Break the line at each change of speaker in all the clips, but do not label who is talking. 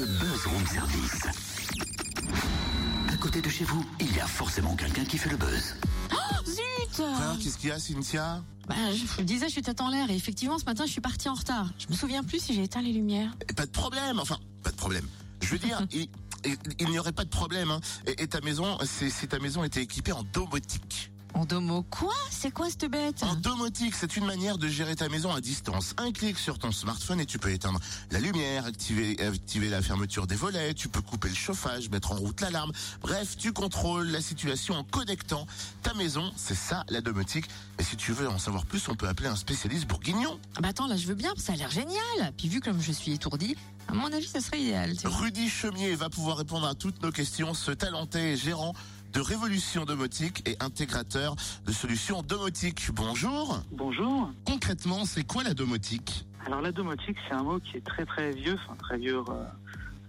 le buzz room service. À côté de chez vous, il y a forcément quelqu'un qui fait le buzz.
Zut
Alors, qu'est-ce qu'il y a, Cynthia?
Bah, Je vous disais, je suis tête en l'air et effectivement, ce matin, je suis partie en retard. Je me souviens plus si j'ai éteint les lumières.
Pas de problème, enfin, pas de problème. Je veux dire, il, il- il n'y aurait pas de problème. hein. Et, et ta maison, c'est si ta maison était équipée en domotique.
En domo, quoi? C'est quoi cette bête?
En domotique, c'est une manière de gérer ta maison à distance. Un clic sur ton smartphone et tu peux éteindre la lumière, activer, activer la fermeture des volets, tu peux couper le chauffage, mettre en route l'alarme. Bref, tu contrôles la situation en connectant ta maison. C'est ça la domotique. Et si tu veux en savoir plus, on peut appeler un spécialiste bourguignon.
Ah Bah attends, là, je veux bien, ça a l'air génial. Puis vu comme je suis étourdie, à mon avis, ça serait idéal. tu.
Rudy Chemier va pouvoir répondre à toutes nos questions. Ce talenté gérant de Révolution Domotique et intégrateur de solutions domotique. Bonjour.
Bonjour.
Concrètement, c'est quoi la domotique?
Alors la domotique, c'est un mot qui est très très vieux, enfin très vieux euh,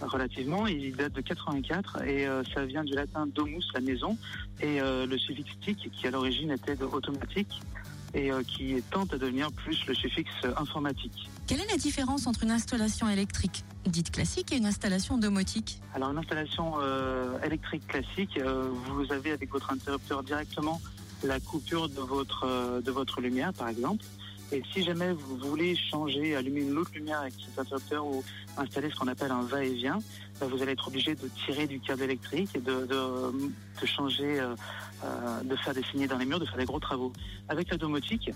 relativement. Il date de 84 et euh, ça vient du latin domus, la maison, et euh, le suffixe tic qui à l'origine était de automatique et euh, qui tente à devenir plus le suffixe informatique.
Quelle est la différence entre une installation électrique dite classique et une installation domotique?
Alors une installation euh, électrique classique, euh, vous avez avec votre interrupteur directement la coupure de votre de votre lumière par exemple. Et si jamais vous voulez changer, allumer une autre lumière avec cet interrupteur ou installer ce qu'on appelle un va-et-vient, ben, vous allez être obligé de tirer du câble électrique et de, changer, euh, euh, de faire des signes dans les murs, de faire des gros travaux. Avec la domotique,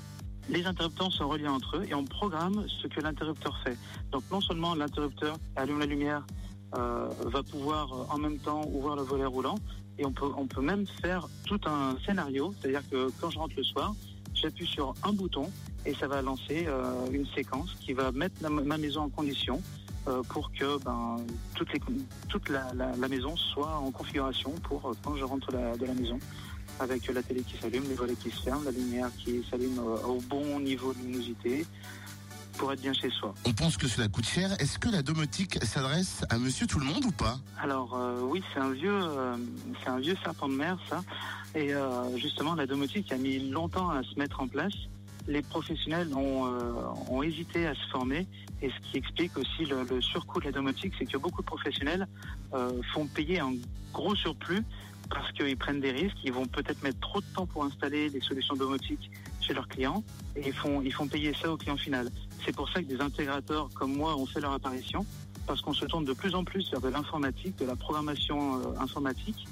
les interrupteurs sont reliés entre eux et on programme ce que l'interrupteur fait. Donc non seulement l'interrupteur allume la lumière, euh, va pouvoir en même temps ouvrir le volet roulant et on peut, on peut même faire tout un scénario, c'est-à-dire que quand je rentre le soir, j'appuie sur un bouton et ça va lancer euh, une séquence qui va mettre ma maison en condition euh, pour que ben, toute, les, la, la- maison soit en configuration pour euh, quand je rentre de la maison avec la télé qui s'allume, les volets qui se ferment, la lumière qui s'allume au bon niveau de luminosité pour être bien chez soi.
On pense que cela coûte cher. Est-ce que la domotique s'adresse à monsieur tout le monde ou pas?
Alors euh, oui, c'est un vieux, euh, c'est un vieux serpent de mer, ça. Et euh, justement, la domotique a mis longtemps à se mettre en place. Les professionnels ont, ont hésité à se former, et ce qui explique aussi le, le surcoût de la domotique, c'est que beaucoup de professionnels font payer un gros surplus parce qu'ils prennent des risques. Ils vont peut-être mettre trop de temps pour installer des solutions domotiques chez leurs clients, et ils font, ils font payer ça au client final. C'est pour ça que des intégrateurs comme moi ont fait leur apparition parce qu'on se tourne de plus en plus vers de l'informatique, de la programmation euh, informatique,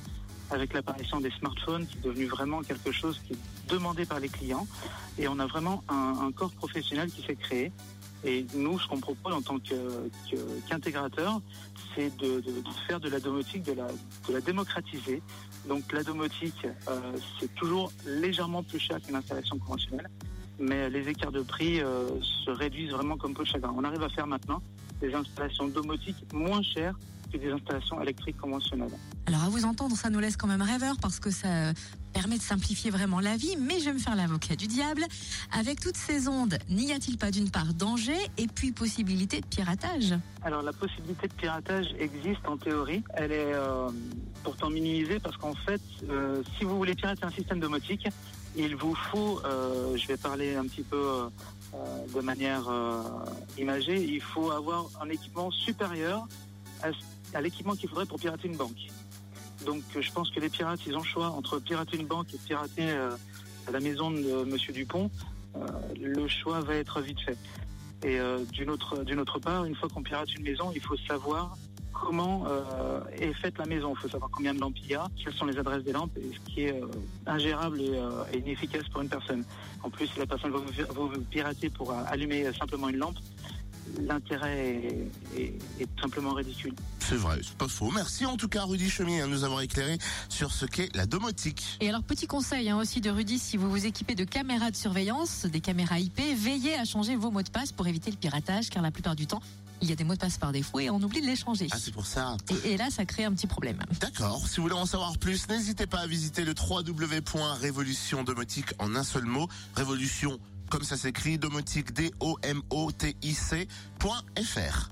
avec l'apparition des smartphones qui est devenu vraiment quelque chose qui est demandé par les clients. Et on a vraiment un, un corps professionnel qui s'est créé. Et nous, ce qu'on propose en tant qu'intégrateur, c'est de, faire de la domotique, de la, de la démocratiser. Donc la domotique, euh, c'est toujours légèrement plus cher qu'une installation conventionnelle, mais les écarts de prix euh, se réduisent vraiment comme peu de chagrin. On arrive à faire maintenant des installations domotiques moins chères que des installations électriques conventionnelles.
Alors à vous entendre, ça nous laisse quand même rêveur parce que ça permet de simplifier vraiment la vie, mais je vais me faire l'avocat du diable. Avec toutes ces ondes, n'y a-t-il pas d'une part danger et puis possibilité de piratage?
Alors la possibilité de piratage existe en théorie. Elle est euh, pourtant minimisée parce qu'en fait, euh, si vous voulez pirater un système domotique, il vous faut, euh, je vais parler un petit peu euh, euh, de manière euh, imagée, il faut avoir un équipement supérieur à, l'équipement qu'il faudrait pour pirater une banque. Donc euh, je pense que les pirates, ils ont le choix entre pirater une banque et pirater euh, la maison de Monsieur Dupont. Euh, le choix va être vite fait. Et euh, d'une autre part, une fois qu'on pirate une maison, il faut savoir comment euh, est faite la maison. Il faut savoir combien de lampes il y a, quelles sont les adresses des lampes, et ce qui est euh, ingérable et, euh, et inefficace pour une personne. En plus, la personne va vous, pirater pour allumer simplement une lampe, l'intérêt est, est- est simplement ridicule.
C'est vrai, c'est pas faux. Merci en tout cas Rudy Chemier hein, de nous avoir éclairé sur ce qu'est la domotique.
Et alors, petit conseil hein, aussi de Rudy, si vous vous équipez de caméras de surveillance, des caméras IP, veillez à changer vos mots de passe pour éviter le piratage, car la plupart du temps, il y a des mots de passe par défaut et on oublie de les changer.
Ah c'est pour ça.
Et, et là, ça crée un petit problème.
D'accord. Si vous voulez en savoir plus, n'hésitez pas à visiter le www.révolution domotique en un seul mot. Révolution, comme ça s'écrit, domotique, D-O-M-O-T-I-C.fr.